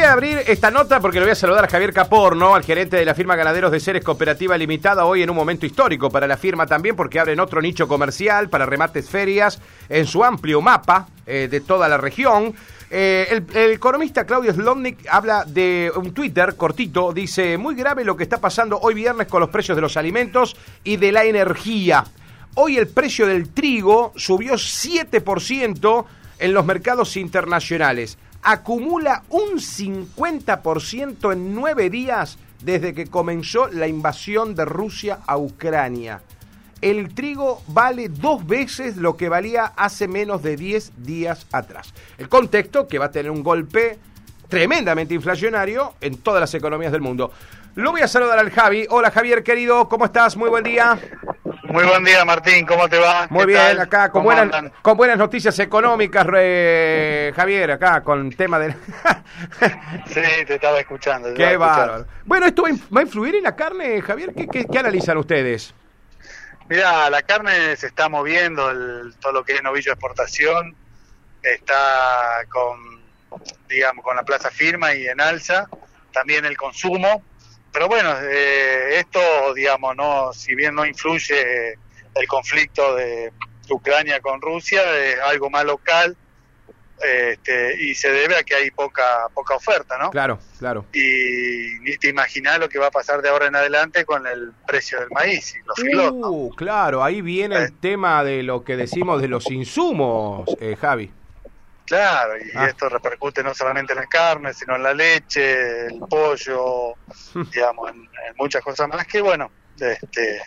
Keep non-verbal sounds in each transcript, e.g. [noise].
voy abrir esta nota porque le voy a saludar a Javier Caporno, al gerente de la firma Ganaderos de Ceres Cooperativa Limitada, hoy en un momento histórico para la firma también, porque abren otro nicho comercial para remates ferias en su amplio mapa eh, de toda la región. Eh, el, el, economista Claudio Slotnik habla de un Twitter cortito, dice, muy grave lo que está pasando hoy viernes con los precios de los alimentos y de la energía. Hoy el precio del trigo subió 7% en los mercados internacionales acumula un 50% en nueve días desde que comenzó la invasión de Rusia a Ucrania. El trigo vale dos veces lo que valía hace menos de 10 días atrás. El contexto que va a tener un golpe tremendamente inflacionario en todas las economías del mundo. Lo voy a saludar al Javi. Hola Javier, querido, ¿cómo estás? Muy buen día. Muy buen día, Martín. ¿Cómo te va? Muy bien, acá con buenas, con buenas noticias económicas, Javier, acá con tema de... [laughs] sí, te estaba escuchando. Qué bárbaro. Bueno, ¿esto va a influir en la carne, Javier? ¿Qué, qué, analizan ustedes? Mira, la carne se está moviendo, el, todo lo que es novillo de exportación está con, digamos, con la plaza firma y en alza. También el consumo pero bueno, eh, esto, digamos, no, si bien no influye el conflicto de Ucrania con Rusia, es algo más local este, y se debe a que hay poca poca oferta, ¿no? Claro, claro. Y ni te imaginas lo que va a pasar de ahora en adelante con el precio del maíz y los filos. Uh, claro, ahí viene el eh. tema de lo que decimos de los insumos, eh, Javi. Claro, y ah. esto repercute no solamente en la carne, sino en la leche, el pollo, digamos, en, muchas cosas más que, bueno, este,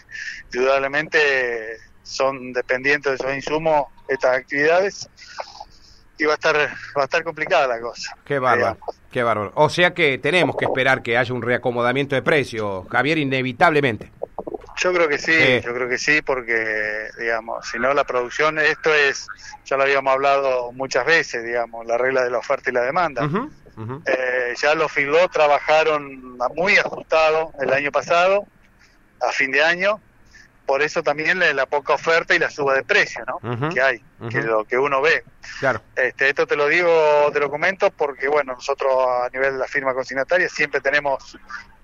indudablemente son dependientes de esos insumos estas actividades y va a estar va a estar complicada la cosa. Qué bárbaro, qué bárbaro. O sea que tenemos que esperar que haya un reacomodamiento de precios, Javier, inevitablemente. Yo creo que sí, yo creo que sí, porque, digamos, si no la producción, esto es, ya lo habíamos hablado muchas veces, digamos, la regla de la oferta y la demanda. Eh, ya los filos trabajaron muy ajustado el año pasado, a fin de año, por eso también la poca oferta y la suba de precio, ¿no? Que hay, que es lo que uno ve. Claro. Este, esto te lo digo, te lo comento porque, bueno, nosotros a nivel de la firma consignataria siempre tenemos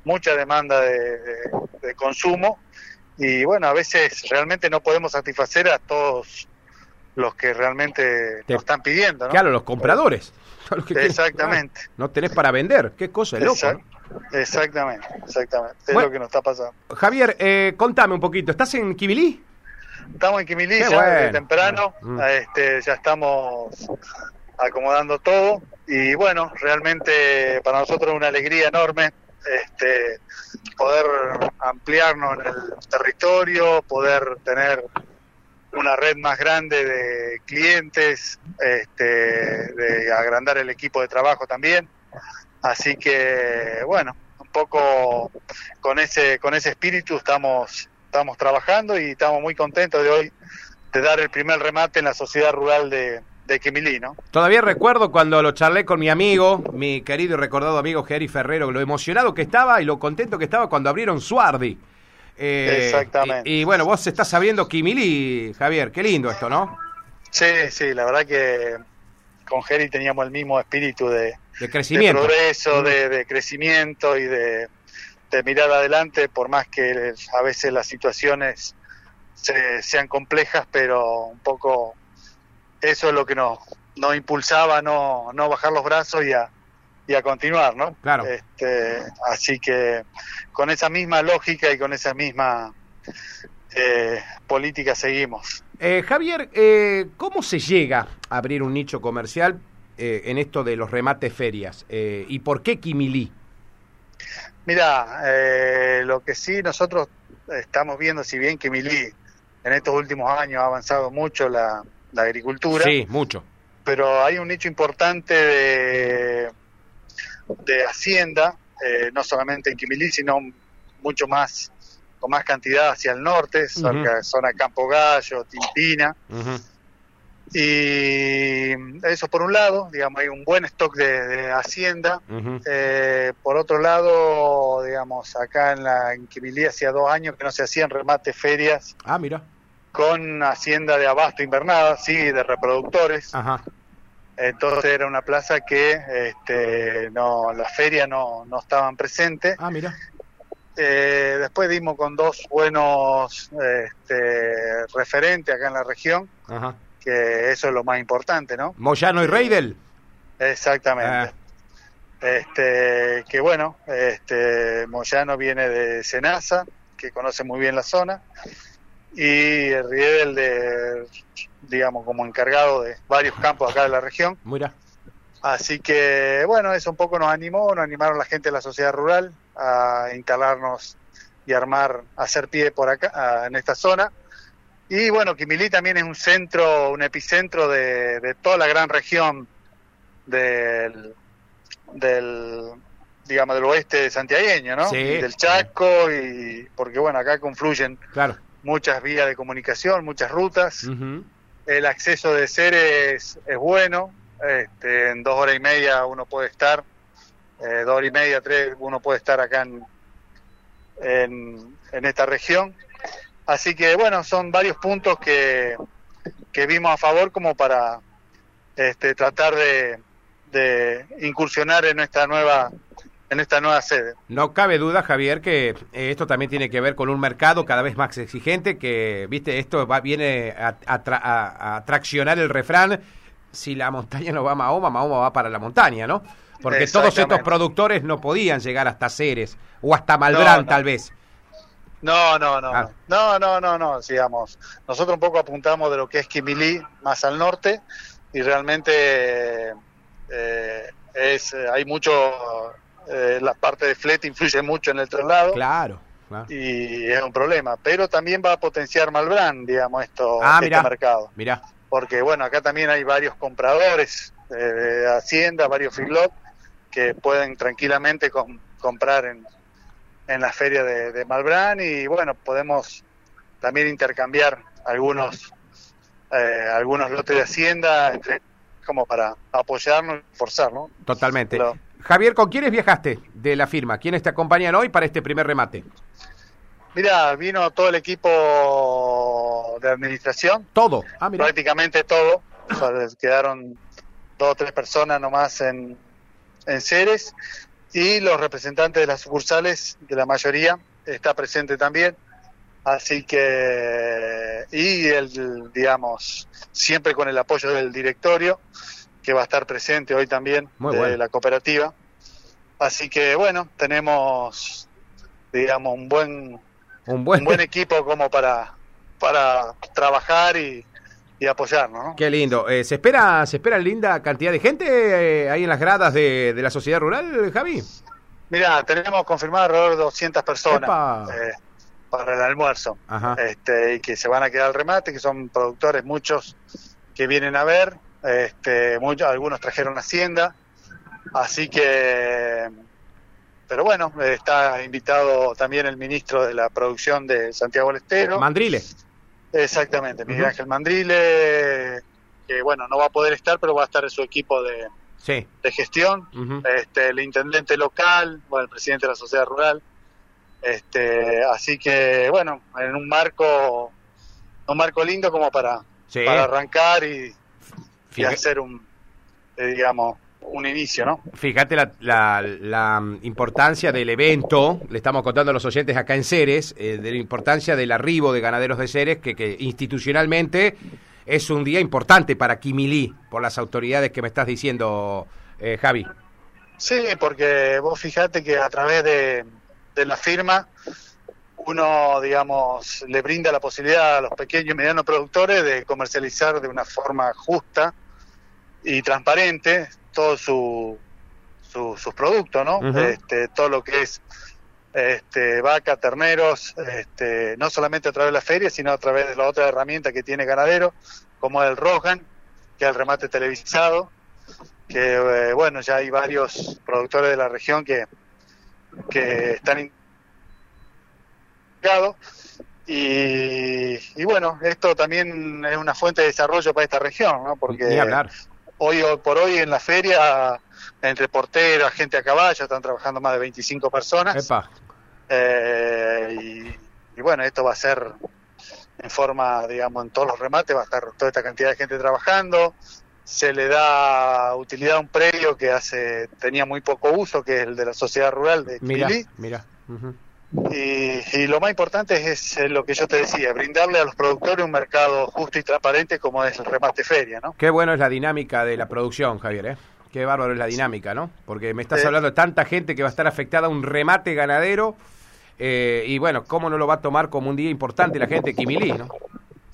mucha demanda de consumo y bueno, a veces realmente no podemos satisfacer a todos los que realmente Te... están pidiendo, ¿no? Claro, los compradores. [laughs] exactamente. no tenés para vender, qué cosa es loco. Exactamente, exactamente. Es lo que nos está pasando. Javier, eh, contame un poquito, ¿estás en Kibilí? Estamos en Kibilí ya de temprano, mm. este, ya estamos acomodando todo y bueno, realmente para nosotros es una alegría enorme este, poder ampliarnos en el territorio, poder tener una red más grande de clientes, este, de agrandar el equipo de trabajo también. Así que, bueno, un poco con ese, con ese espíritu estamos, estamos trabajando y estamos muy contentos de hoy de dar el primer remate en la sociedad rural de, de Quimilí, ¿no? Todavía recuerdo cuando lo charlé con mi amigo, mi querido y recordado amigo Jerry Ferrero, lo emocionado que estaba y lo contento que estaba cuando abrieron Suardi. Eh, Exactamente. Y, bueno, vos estás sabiendo Quimilí, Javier, qué lindo esto, ¿no? Sí, sí, la verdad que con Jerry teníamos el mismo espíritu de, de crecimiento. De progreso, de, crecimiento y de, mirar adelante, por más que a veces las situaciones sean complejas, pero un poco eso es lo que nos, nos impulsaba a no, no bajar los brazos y a, y a continuar, ¿no? Claro. Este, así que con esa misma lógica y con esa misma eh, política seguimos. Eh, Javier, eh, ¿cómo se llega a abrir un nicho comercial en esto de los remates ferias? ¿Y por qué Quimilí? Mira, lo que sí nosotros estamos viendo, si bien Quimilí en estos últimos años ha avanzado mucho la, la agricultura. Sí, mucho. Pero hay un nicho importante de, de hacienda, eh, no solamente en Quimilí, sino mucho más, con más cantidad hacia el norte, zona Campo Gallo, Timpina. Y eso por un lado, digamos, hay un buen stock de, hacienda. Eh, por otro lado, digamos, acá en la en Quimilí hacía dos años que no se hacían remates ferias. Ah, mira con hacienda de abasto invernada, sí, de reproductores. entonces era una plaza que este, no, las ferias no, no estaban presentes. Ah, mira. Eh, después dimos con dos buenos este, referentes acá en la región, que eso es lo más importante, ¿no? Moyano y Reidel. Exactamente. Ah. Este, que bueno, este, Moyano viene de Senasa, que conoce muy bien la zona, y Riedel de, digamos, como encargado de varios campos acá de la región. Mira. Así que, bueno, eso un poco nos animó, nos animaron la gente de la sociedad rural a instalarnos y armar, hacer pie por acá, en esta zona. Y bueno, Quimilí también es un centro, un epicentro de, toda la gran región del, del, digamos, del oeste santiagueño, ¿no? del Chaco, y porque bueno, acá confluyen claro. Muchas vías de comunicación, muchas rutas. El acceso de seres es bueno, este, en dos horas y media uno puede estar, eh, dos horas y media, tres, uno puede estar acá en, en, esta región. Así que bueno, son varios puntos que, que vimos a favor como para este, tratar de, de incursionar en esta nueva en esta nueva sede. No cabe duda, Javier, que eh, esto también tiene que ver con un mercado cada vez más exigente, que, viste, esto va, viene a, a, traccionar el refrán si la montaña no va a Mahoma, Mahoma va para la montaña, ¿no? Porque todos estos productores no podían llegar hasta Ceres o hasta Malbrán, tal vez. No, no, no, ah. no, no, no, no, digamos. Nosotros un poco apuntamos de lo que es Quimilí más al norte y realmente eh, es hay mucho eh, la parte de flete influye mucho en el traslado. Claro. Y es un problema, pero también va a potenciar Malbrán, digamos, esto, ah, este mercado. Mira porque bueno, acá también hay varios compradores eh, de Hacienda, varios feedlot que pueden tranquilamente comprar en, en la feria de, de, Malbrán y bueno, podemos también intercambiar algunos eh, algunos lotes de Hacienda como para apoyarnos y forzar, ¿no? Totalmente. Javier, ¿con quiénes viajaste de la firma? ¿Quiénes te acompañan hoy para este primer remate? Mira, vino todo el equipo de administración. Todo, ah, prácticamente todo. quedaron dos o tres personas nomás en, en Ceres y los representantes de las sucursales, de la mayoría, está presente también. Así que, y el, digamos, siempre con el apoyo del directorio, que va a estar presente hoy también, de la cooperativa. Así que, bueno, tenemos, digamos, un buen un buen, equipo como para, para trabajar y, y apoyarnos. ¿no? Qué lindo. Eh, ¿se, espera, ¿Se espera linda cantidad de gente eh, ahí en las gradas de, la sociedad rural, Javi? Mira, tenemos confirmado alrededor de 200 personas eh, para el almuerzo. Este, y que se van a quedar al remate, que son productores, muchos que vienen a ver. Este, muchos, algunos trajeron Hacienda. Así que pero bueno, está invitado también el ministro de la producción de Santiago del Estero. Mandrile. Exactamente, Miguel Ángel Mandrile, que bueno, no va a poder estar, pero va a estar en su equipo de, de gestión. este, el intendente local, bueno, el presidente de la sociedad rural. Este, así que bueno, en un marco, un marco lindo como para, para arrancar y, y hacer un, eh, digamos, un inicio, ¿no? Fíjate la, importancia del evento, le estamos contando a los oyentes acá en Ceres, eh, de la importancia del arribo de ganaderos de Ceres, que, institucionalmente es un día importante para Quimilí, por las autoridades que me estás diciendo, eh, Javi. Sí, porque vos fíjate que a través de, de la firma uno, digamos, le brinda la posibilidad a los pequeños y medianos productores de comercializar de una forma justa y transparente todos su, sus productos, ¿no? este, todo lo que es este, vaca, terneros, este, no solamente a través de la feria, sino a través de la otra herramienta que tiene ganadero, como el Rohan, que es el remate televisado, que eh, bueno, ya hay varios productores de la región que, que están y, y bueno, esto también es una fuente de desarrollo para esta región, ¿no? Porque hablar hoy por hoy en la feria, entre porteros, gente a caballo, están trabajando más de 25 personas. Eh, y, bueno, esto va a ser en forma, digamos, en todos los remates, va a estar toda esta cantidad de gente trabajando. se le da utilidad a un predio que hace tenía muy poco uso, que es el de la sociedad rural de Quimilí. Mira, y, lo más importante es, lo que yo te decía, brindarle a los productores un mercado justo y transparente como es el remate feria, ¿no? Qué bueno es la dinámica de la producción, Javier, ¿eh? Qué bárbaro es la dinámica, ¿no? Porque me estás hablando de tanta gente que va a estar afectada a un remate ganadero eh, y bueno, ¿cómo no lo va a tomar como un día importante la gente de Quimilí, ¿no?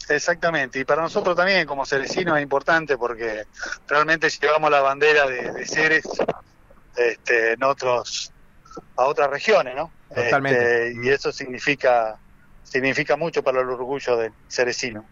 Exactamente, y para nosotros también como cerecinos es importante porque realmente llevamos la bandera de, de Ceres este, en otros, a otras regiones, ¿no? Totalmente. Este, y eso significa, significa mucho para el orgullo del cerecino.